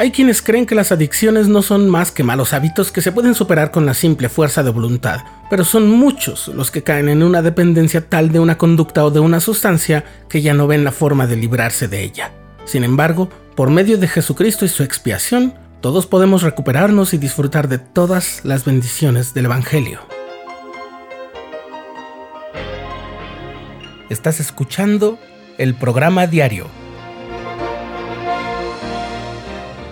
Hay quienes creen que las adicciones no son más que malos hábitos que se pueden superar con la simple fuerza de voluntad, pero son muchos los que caen en una dependencia tal de una conducta o de una sustancia que ya no ven la forma de librarse de ella. Sin embargo, por medio de Jesucristo y su expiación, todos podemos recuperarnos y disfrutar de todas las bendiciones del Evangelio. Estás escuchando el programa diario,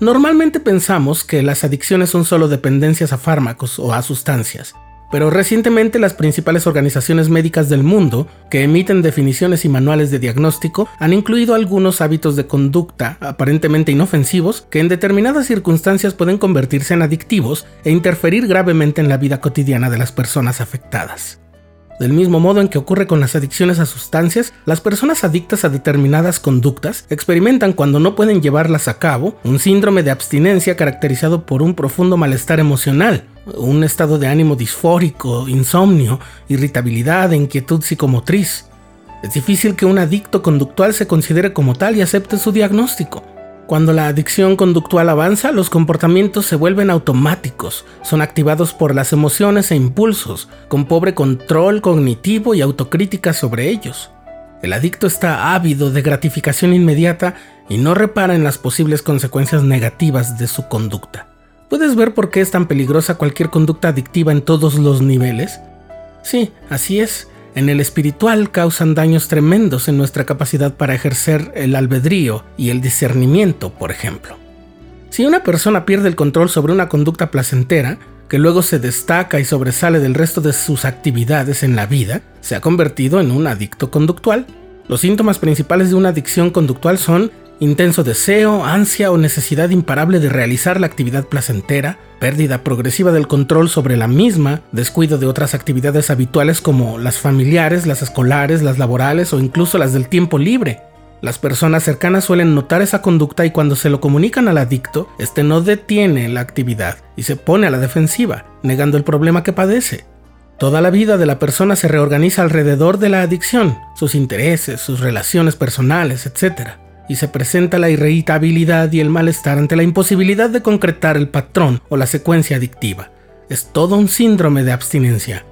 Normalmente pensamos que las adicciones son solo dependencias a fármacos o a sustancias, pero recientemente las principales organizaciones médicas del mundo, que emiten definiciones y manuales de diagnóstico, han incluido algunos hábitos de conducta aparentemente inofensivos que en determinadas circunstancias pueden convertirse en adictivos e interferir gravemente en la vida cotidiana de las personas afectadas. Del mismo modo en que ocurre con las adicciones a sustancias, las personas adictas a determinadas conductas experimentan cuando no pueden llevarlas a cabo un síndrome de abstinencia caracterizado por un profundo malestar emocional, un estado de ánimo disfórico, insomnio, irritabilidad e inquietud psicomotriz. Es difícil que un adicto conductual se considere como tal y acepte su diagnóstico. Cuando la adicción conductual avanza, los comportamientos se vuelven automáticos, son activados por las emociones e impulsos, con pobre control cognitivo y autocrítica sobre ellos. El adicto está ávido de gratificación inmediata y no repara en las posibles consecuencias negativas de su conducta. ¿Puedes ver por qué es tan peligrosa cualquier conducta adictiva en todos los niveles? Sí, así es en el espiritual causan daños tremendos en nuestra capacidad para ejercer el albedrío y el discernimiento, por ejemplo. Si una persona pierde el control sobre una conducta placentera, que luego se destaca y sobresale del resto de sus actividades en la vida, se ha convertido en un adicto conductual. Los síntomas principales de una adicción conductual son intenso deseo, ansia o necesidad imparable de realizar la actividad placentera, pérdida progresiva del control sobre la misma, descuido de otras actividades habituales como las familiares, las escolares, las laborales o incluso las del tiempo libre. Las personas cercanas suelen notar esa conducta y cuando se lo comunican al adicto, este no detiene la actividad y se pone a la defensiva, negando el problema que padece. Toda la vida de la persona se reorganiza alrededor de la adicción, sus intereses, sus relaciones personales, etc y se presenta la irritabilidad y el malestar ante la imposibilidad de concretar el patrón o la secuencia adictiva. Es todo un síndrome de abstinencia.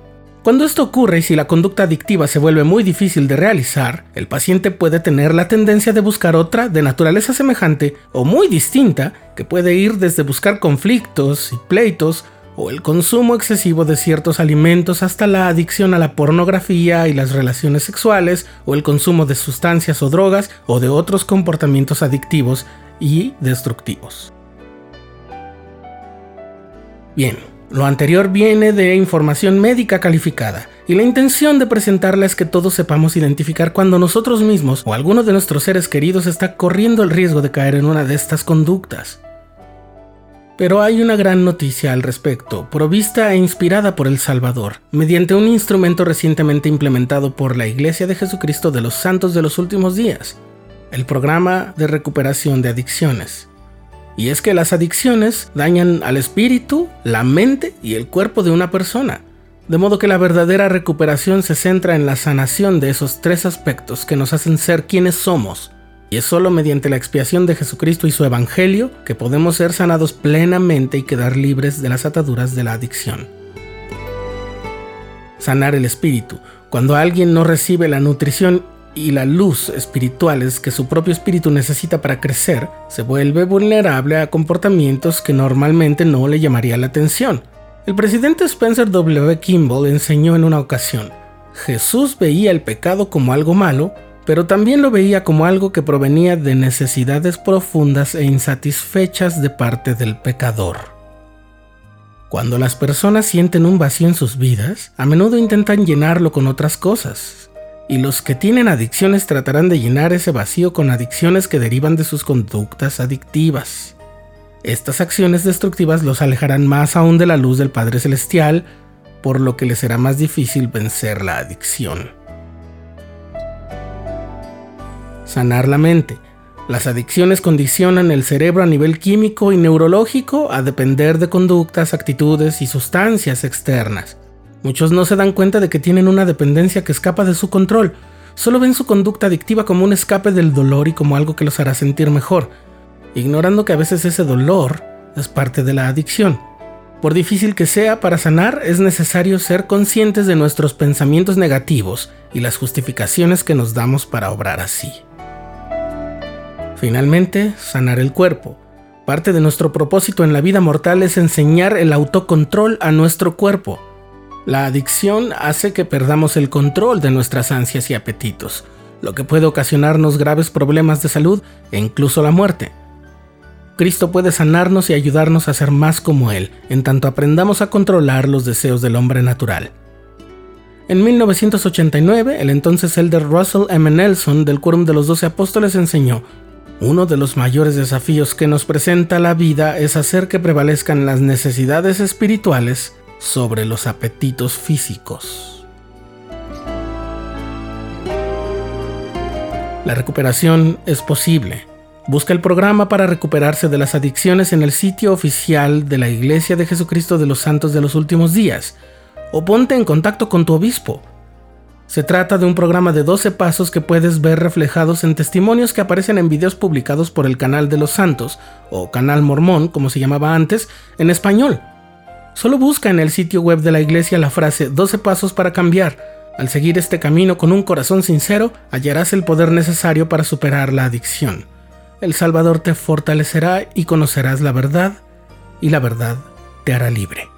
Cuando esto ocurre y si la conducta adictiva se vuelve muy difícil de realizar, el paciente puede tener la tendencia de buscar otra de naturaleza semejante o muy distinta, que puede ir desde buscar conflictos y pleitos o el consumo excesivo de ciertos alimentos hasta la adicción a la pornografía y las relaciones sexuales, o el consumo de sustancias o drogas o de otros comportamientos adictivos y destructivos. Bien, lo anterior viene de información médica calificada, y la intención de presentarla es que todos sepamos identificar cuando nosotros mismos o alguno de nuestros seres queridos está corriendo el riesgo de caer en una de estas conductas. Pero hay una gran noticia al respecto, provista e inspirada por el Salvador, mediante un instrumento recientemente implementado por la Iglesia de Jesucristo de los Santos de los Últimos Días, el programa de recuperación de adicciones. Y es que las adicciones dañan al espíritu, la mente y el cuerpo de una persona, de modo que la verdadera recuperación se centra en la sanación de esos tres aspectos que nos hacen ser quienes somos, y es solo mediante la expiación de Jesucristo y su Evangelio que podemos ser sanados plenamente y quedar libres de las ataduras de la adicción. Sanar el espíritu. Cuando alguien no recibe la nutrición y la luz espirituales que su propio espíritu necesita para crecer, se vuelve vulnerable a comportamientos que normalmente no le llamaría la atención. El presidente Spencer W. Kimball enseñó en una ocasión, Jesús veía el pecado como algo malo pero también lo veía como algo que provenía de necesidades profundas e insatisfechas de parte del pecador. Cuando las personas sienten un vacío en sus vidas, a menudo intentan llenarlo con otras cosas, y los que tienen adicciones tratarán de llenar ese vacío con adicciones que derivan de sus conductas adictivas. Estas acciones destructivas los alejarán más aún de la luz del Padre Celestial, por lo que les será más difícil vencer la adicción. Sanar la mente. Las adicciones condicionan el cerebro a nivel químico y neurológico a depender de conductas, actitudes y sustancias externas. Muchos no se dan cuenta de que tienen una dependencia que escapa de su control, solo ven su conducta adictiva como un escape del dolor y como algo que los hará sentir mejor, ignorando que a veces ese dolor es parte de la adicción. Por difícil que sea, para sanar es necesario ser conscientes de nuestros pensamientos negativos y las justificaciones que nos damos para obrar así. Finalmente, sanar el cuerpo. Parte de nuestro propósito en la vida mortal es enseñar el autocontrol a nuestro cuerpo. La adicción hace que perdamos el control de nuestras ansias y apetitos, lo que puede ocasionarnos graves problemas de salud e incluso la muerte. Cristo puede sanarnos y ayudarnos a ser más como Él, en tanto aprendamos a controlar los deseos del hombre natural. En 1989, el entonces elder Russell M. Nelson del Quórum de los Doce Apóstoles enseñó, uno de los mayores desafíos que nos presenta la vida es hacer que prevalezcan las necesidades espirituales sobre los apetitos físicos. La recuperación es posible, Busca el programa para recuperarse de las adicciones en el sitio oficial de la Iglesia de Jesucristo de los Santos de los Últimos Días o ponte en contacto con tu obispo. Se trata de un programa de 12 pasos que puedes ver reflejados en testimonios que aparecen en videos publicados por el canal de los santos o canal mormón, como se llamaba antes, en español. Solo busca en el sitio web de la iglesia la frase 12 pasos para cambiar. Al seguir este camino con un corazón sincero, hallarás el poder necesario para superar la adicción. El Salvador te fortalecerá y conocerás la verdad, y la verdad te hará libre.